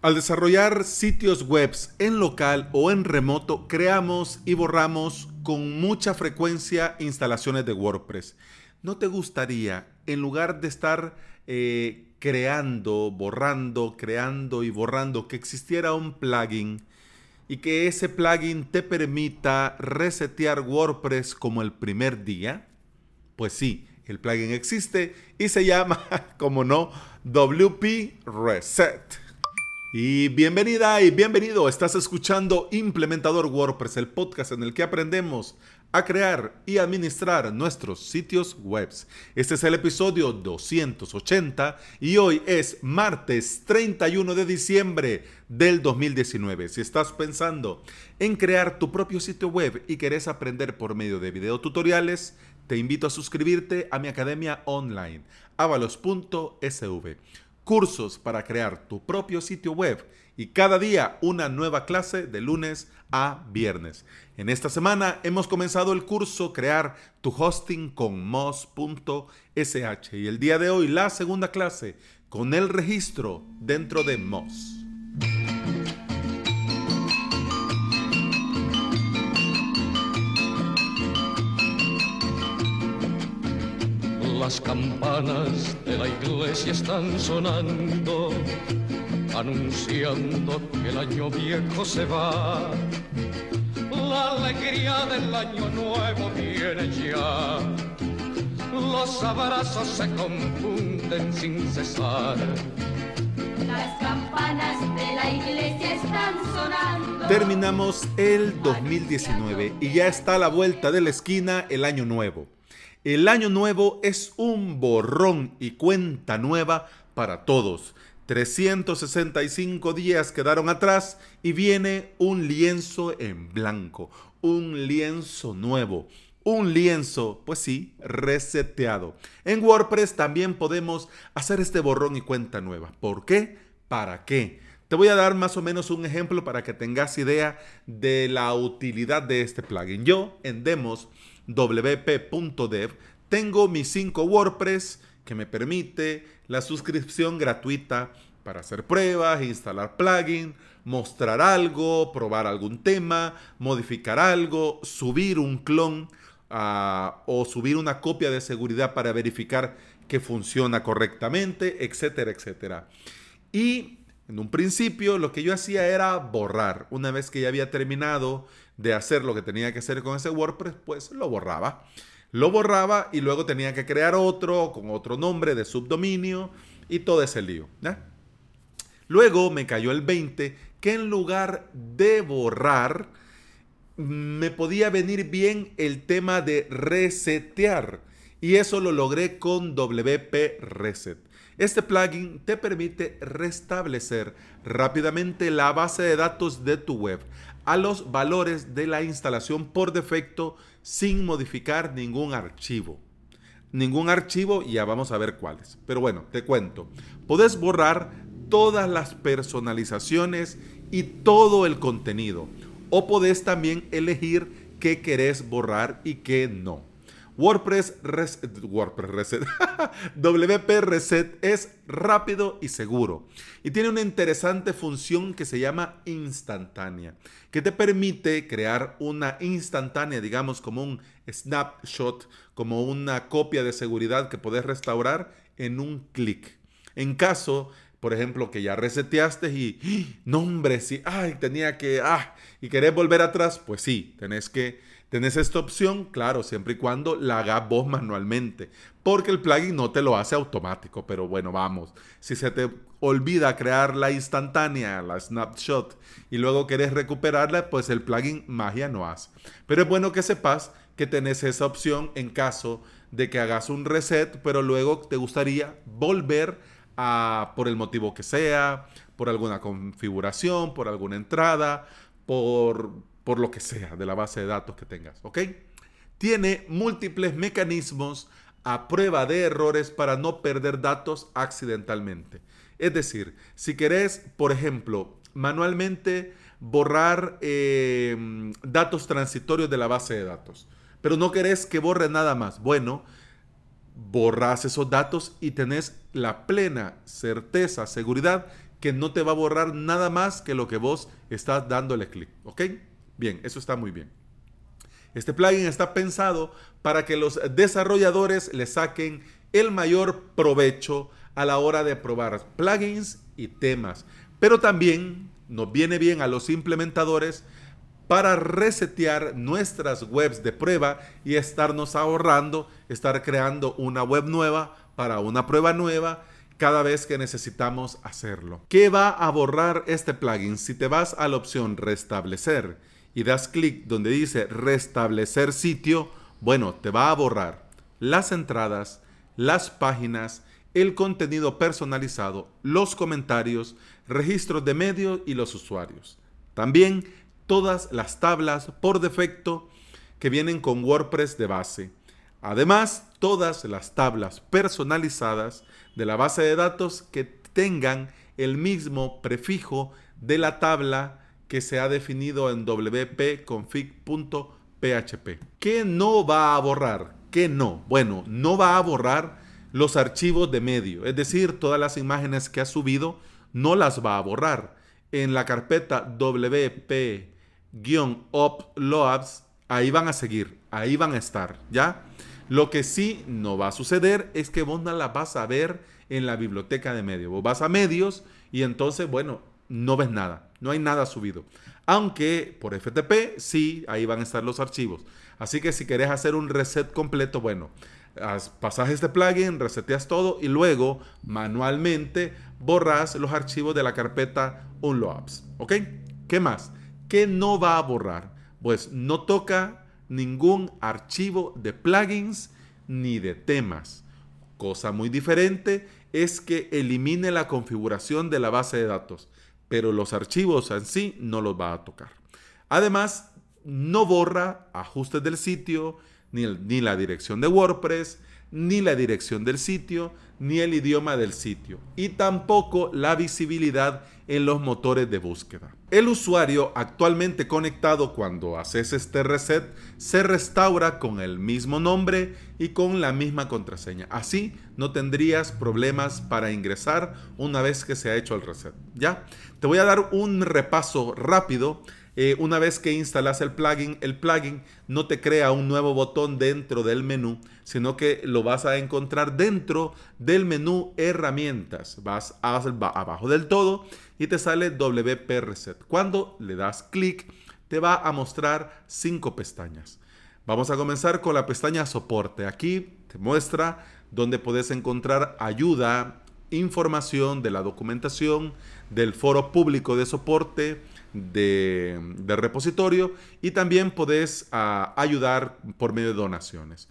Al desarrollar sitios web en local o en remoto, creamos y borramos con mucha frecuencia instalaciones de WordPress. ¿No te gustaría, en lugar de estar eh, creando, borrando, creando y borrando, que existiera un plugin y que ese plugin te permita resetear WordPress como el primer día? Pues sí, el plugin existe y se llama, como no, WP Reset. Y bienvenida y bienvenido, estás escuchando Implementador WordPress, el podcast en el que aprendemos a crear y administrar nuestros sitios web. Este es el episodio 280 y hoy es martes 31 de diciembre del 2019. Si estás pensando en crear tu propio sitio web y querés aprender por medio de videotutoriales, te invito a suscribirte a mi academia online, avalos.sv cursos para crear tu propio sitio web y cada día una nueva clase de lunes a viernes. En esta semana hemos comenzado el curso Crear tu hosting con Moz.sh y el día de hoy la segunda clase con el registro dentro de Moz. Las campanas de la iglesia están sonando, anunciando que el año viejo se va. La alegría del año nuevo viene ya. Los abrazos se confunden sin cesar. Las campanas de la iglesia están sonando. Terminamos el 2019 y ya está a la vuelta de la esquina el año nuevo. El año nuevo es un borrón y cuenta nueva para todos. 365 días quedaron atrás y viene un lienzo en blanco, un lienzo nuevo, un lienzo, pues sí, reseteado. En WordPress también podemos hacer este borrón y cuenta nueva. ¿Por qué? ¿Para qué? Te voy a dar más o menos un ejemplo para que tengas idea de la utilidad de este plugin. Yo en demos wp.dev, tengo mis 5 WordPress que me permite la suscripción gratuita para hacer pruebas, instalar plugin, mostrar algo, probar algún tema, modificar algo, subir un clon ah, o subir una copia de seguridad para verificar que funciona correctamente, etcétera, etcétera. Y en un principio lo que yo hacía era borrar. Una vez que ya había terminado de hacer lo que tenía que hacer con ese WordPress, pues lo borraba. Lo borraba y luego tenía que crear otro con otro nombre de subdominio y todo ese lío. Luego me cayó el 20 que en lugar de borrar, me podía venir bien el tema de resetear. Y eso lo logré con WP Reset. Este plugin te permite restablecer rápidamente la base de datos de tu web a los valores de la instalación por defecto sin modificar ningún archivo. Ningún archivo ya vamos a ver cuáles. Pero bueno, te cuento. Puedes borrar todas las personalizaciones y todo el contenido. O podés también elegir qué querés borrar y qué no. WordPress, WordPress Reset, WP Reset es rápido y seguro y tiene una interesante función que se llama instantánea, que te permite crear una instantánea, digamos como un snapshot, como una copia de seguridad que puedes restaurar en un clic. En caso por ejemplo, que ya reseteaste y, ¡Ah! no hombre, sí, ay, tenía que, ah, y querés volver atrás, pues sí, tenés que Tenés esta opción, claro, siempre y cuando la hagas vos manualmente, porque el plugin no te lo hace automático, pero bueno, vamos, si se te olvida crear la instantánea, la snapshot, y luego querés recuperarla, pues el plugin magia no hace. Pero es bueno que sepas que tenés esa opción en caso de que hagas un reset, pero luego te gustaría volver a, por el motivo que sea, por alguna configuración, por alguna entrada, por por lo que sea de la base de datos que tengas, ¿ok? Tiene múltiples mecanismos a prueba de errores para no perder datos accidentalmente. Es decir, si querés, por ejemplo, manualmente borrar em, datos transitorios de la base de datos, pero no querés que borre nada más, bueno, borras esos datos y tenés la plena certeza, seguridad que no te va a borrar nada más que lo que vos estás dándole clic. ¿Ok? Bien, eso está muy bien. Este plugin está pensado para que los desarrolladores le saquen el mayor provecho a la hora de probar plugins y temas. Pero también nos viene bien a los implementadores para resetear nuestras webs de prueba y estarnos ahorrando, estar creando una web nueva para una prueba nueva cada vez que necesitamos hacerlo. ¿Qué va a borrar este plugin? Si te vas a la opción restablecer y das clic donde dice restablecer sitio, bueno, te va a borrar las entradas, las páginas, el contenido personalizado, los comentarios, registros de medios y los usuarios. También todas las tablas por defecto que vienen con WordPress de base. Además, todas las tablas personalizadas de la base de datos que tengan el mismo prefijo de la tabla que se ha definido en wp-config.php. ¿Qué no va a borrar? ¿Qué no? Bueno, no va a borrar los archivos de medio, es decir, todas las imágenes que ha subido no las va a borrar. En la carpeta wp-uploads, ahí van a seguir, ahí van a estar, ¿ya? Lo que sí no va a suceder es que vos no la vas a ver en la biblioteca de medios. Vos vas a medios y entonces, bueno, no ves nada, no hay nada subido. Aunque por FTP sí, ahí van a estar los archivos. Así que si querés hacer un reset completo, bueno, pasas este plugin, reseteas todo y luego manualmente borras los archivos de la carpeta Unloads. ¿Ok? ¿Qué más? ¿Qué no va a borrar? Pues no toca ningún archivo de plugins ni de temas. Cosa muy diferente es que elimine la configuración de la base de datos, pero los archivos en sí no los va a tocar. Además, no borra ajustes del sitio, ni, ni la dirección de WordPress, ni la dirección del sitio, ni el idioma del sitio, y tampoco la visibilidad en los motores de búsqueda. El usuario actualmente conectado cuando haces este reset se restaura con el mismo nombre y con la misma contraseña. Así no tendrías problemas para ingresar una vez que se ha hecho el reset. ¿Ya? Te voy a dar un repaso rápido eh, una vez que instalas el plugin, el plugin no te crea un nuevo botón dentro del menú, sino que lo vas a encontrar dentro del menú herramientas. Vas abajo del todo y te sale WP Reset. Cuando le das clic, te va a mostrar cinco pestañas. Vamos a comenzar con la pestaña soporte. Aquí te muestra donde puedes encontrar ayuda, información de la documentación, del foro público de soporte, de, repositorio y también podés ah, ayudar por medio de donaciones.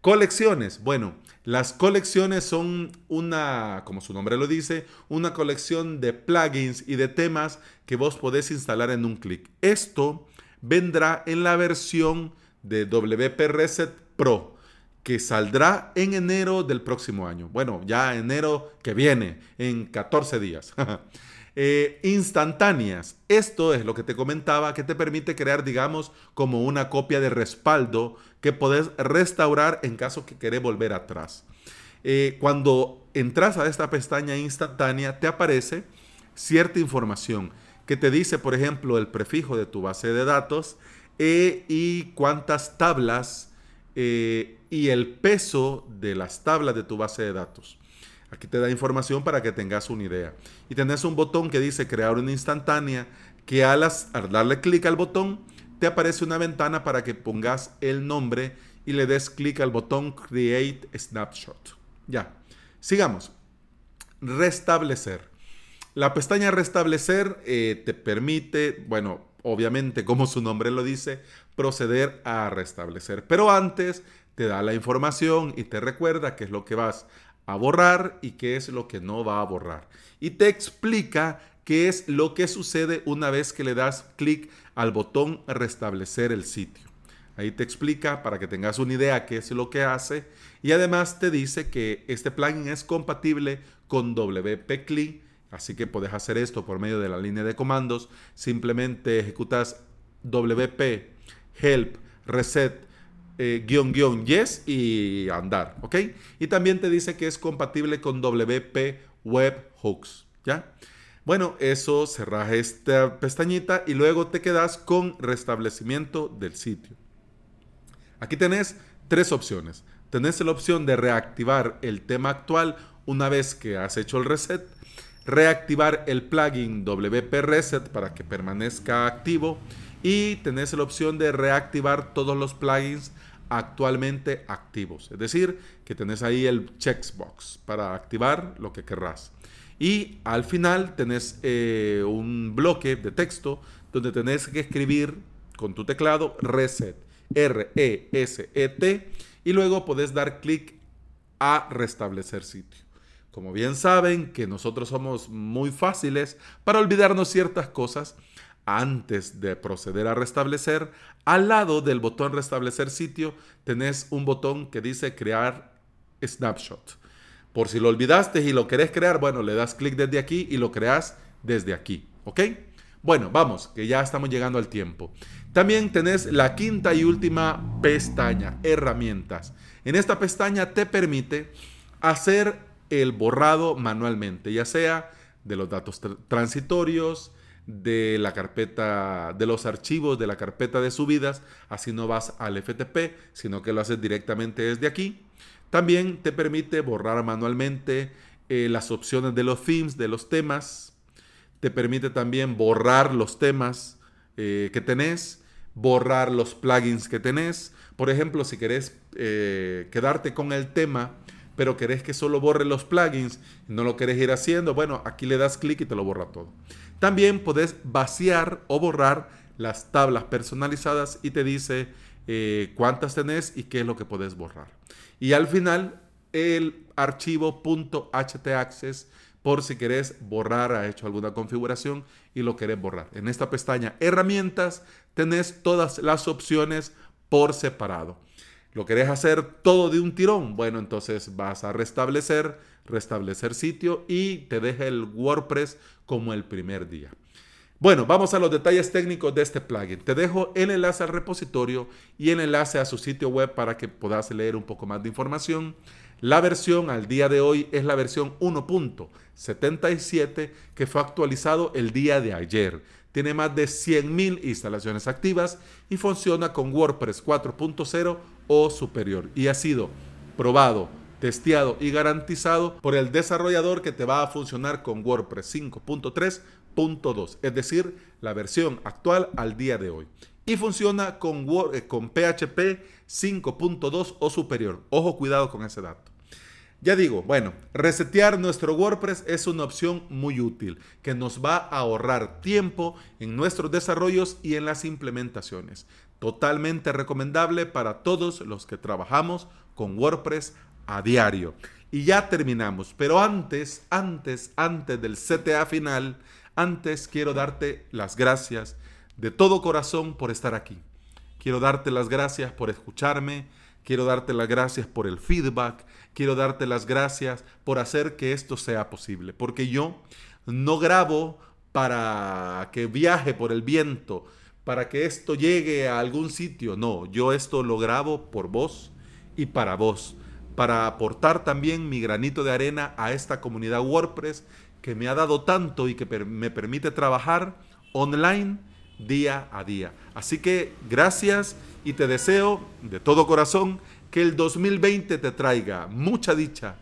Colecciones. Bueno, las colecciones son una, como su nombre lo dice, una colección de plugins y de temas que vos podés instalar en un clic. Esto vendrá en la versión de WP Reset Pro que saldrá en enero del próximo año. Bueno, ya enero que viene, en 14 días. Eh, instantáneas. Esto es lo que te comentaba, que te permite crear, digamos, como una copia de respaldo que podés restaurar en caso que querés volver atrás. Eh, cuando entras a esta pestaña instantánea, te aparece cierta información que te dice, por ejemplo, el prefijo de tu base de datos eh, y cuántas tablas y el peso de las tablas de tu base de datos. Aquí te da información para que tengas una idea. Y tenés un botón que dice crear una instantánea que al, darle clic al botón te aparece una ventana para que pongas el nombre y le des clic al botón Create Snapshot. Ya, sigamos. Restablecer. La pestaña Restablecer eh, te permite, bueno, obviamente como su nombre lo dice, proceder a restablecer. Pero antes te da la información y te recuerda qué es lo que vas a borrar y qué es lo que no va a borrar. Y te explica qué es lo que sucede una vez que le das clic al botón restablecer el sitio. Ahí te explica para que tengas una idea qué es lo que hace y además te dice que este plugin es compatible con WP CLI, así que puedes hacer esto por medio de la línea de comandos. Simplemente ejecutas WP help reset eh, guion guion yes y andar, ¿ok? Y también te dice que es compatible con WP Webhooks, ¿ya? Bueno, eso cerras esta pestañita y luego te quedas con restablecimiento del sitio. Aquí tenés tres opciones. Tenés la opción de reactivar el tema actual una vez que has hecho el reset, reactivar el plugin WP Reset para que permanezca activo y tenés la opción de reactivar todos los plugins actualmente activos. Es decir, que tenés ahí el checkbox para activar lo que querrás. Y al final tenés eh, un bloque de texto donde tenés que escribir con tu teclado reset, R-E-S-E-T, y luego podés dar clic a restablecer sitio. Como bien saben que nosotros somos muy fáciles para olvidarnos ciertas cosas, antes de proceder a restablecer, al lado del botón restablecer sitio tenés un botón que dice crear snapshot. Por si lo olvidaste y lo querés crear, bueno, le das clic desde aquí y lo creas desde aquí. ¿Ok? Bueno, vamos, que ya estamos llegando al tiempo. También tenés la quinta y última pestaña, herramientas. En esta pestaña te permite hacer el borrado manualmente, ya sea de los datos transitorios, de la carpeta, de los archivos de la carpeta de subidas, así no vas al FTP, sino que lo haces directamente desde aquí. También te permite borrar manualmente eh, las opciones de los themes, de los temas. Te permite también borrar los temas eh, que tenés, borrar los plugins que tenés. Por ejemplo, si querés eh, quedarte con el tema, pero querés que solo borre los plugins, no lo querés ir haciendo, bueno, aquí le das clic y te lo borra todo. También podés vaciar o borrar las tablas personalizadas y te dice eh, cuántas tenés y qué es lo que podés borrar. Y al final, el archivo .htaccess por si querés borrar, ha hecho alguna configuración y lo querés borrar. En esta pestaña herramientas tenés todas las opciones por separado. ¿Lo querés hacer todo de un tirón? Bueno, entonces vas a restablecer, restablecer sitio y te deja el WordPress como el primer día. Bueno, vamos a los detalles técnicos de este plugin. Te dejo el enlace al repositorio y el enlace a su sitio web para que puedas leer un poco más de información. La versión al día de hoy es la versión 1.77 que fue actualizado el día de ayer. Tiene más de 100.000 instalaciones activas y funciona con WordPress 4.0 o superior. Y ha sido probado testeado y garantizado por el desarrollador que te va a funcionar con WordPress 5.3.2, es decir, la versión actual al día de hoy. Y funciona con, eh, con PHP 5.2 o superior. Ojo, cuidado con ese dato. Ya digo, bueno, resetear nuestro WordPress es una opción muy útil que nos va a ahorrar tiempo en nuestros desarrollos y en las implementaciones. Totalmente recomendable para todos los que trabajamos con WordPress a diario. Y ya terminamos. Pero antes, antes, antes del CTA final, antes quiero darte las gracias de todo corazón por estar aquí. Quiero darte las gracias por escucharme. Quiero darte las gracias por el feedback. Quiero darte las gracias por hacer que esto sea posible. Porque yo no grabo para que viaje por el viento, para que esto llegue a algún sitio. No, yo esto lo grabo por vos y para vos para aportar también mi granito de arena a esta comunidad WordPress que me ha dado tanto y que me permite trabajar online día a día. Así que gracias y te deseo de todo corazón que el 2020 te traiga mucha dicha,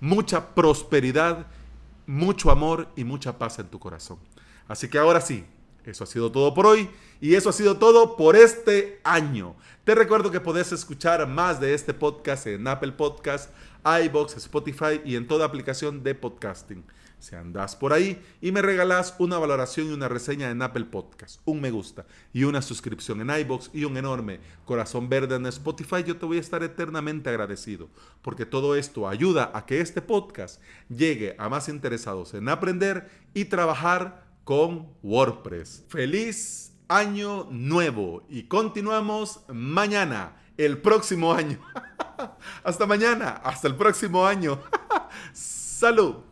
mucha prosperidad, mucho amor y mucha paz en tu corazón. Así que ahora sí, eso ha sido todo por hoy y eso ha sido todo por este año. Te recuerdo que podés escuchar más de este podcast en Apple Podcast, iBox, Spotify y en toda aplicación de podcasting. Si andas por ahí y me regalas una valoración y una reseña en Apple Podcast, un me gusta y una suscripción en iBox y un enorme corazón verde en Spotify, yo te voy a estar eternamente agradecido, porque todo esto ayuda a que este podcast llegue a más interesados en aprender y trabajar con WordPress. ¡Feliz año nuevo! Y continuamos mañana, el próximo año. hasta mañana, hasta el próximo año. Salud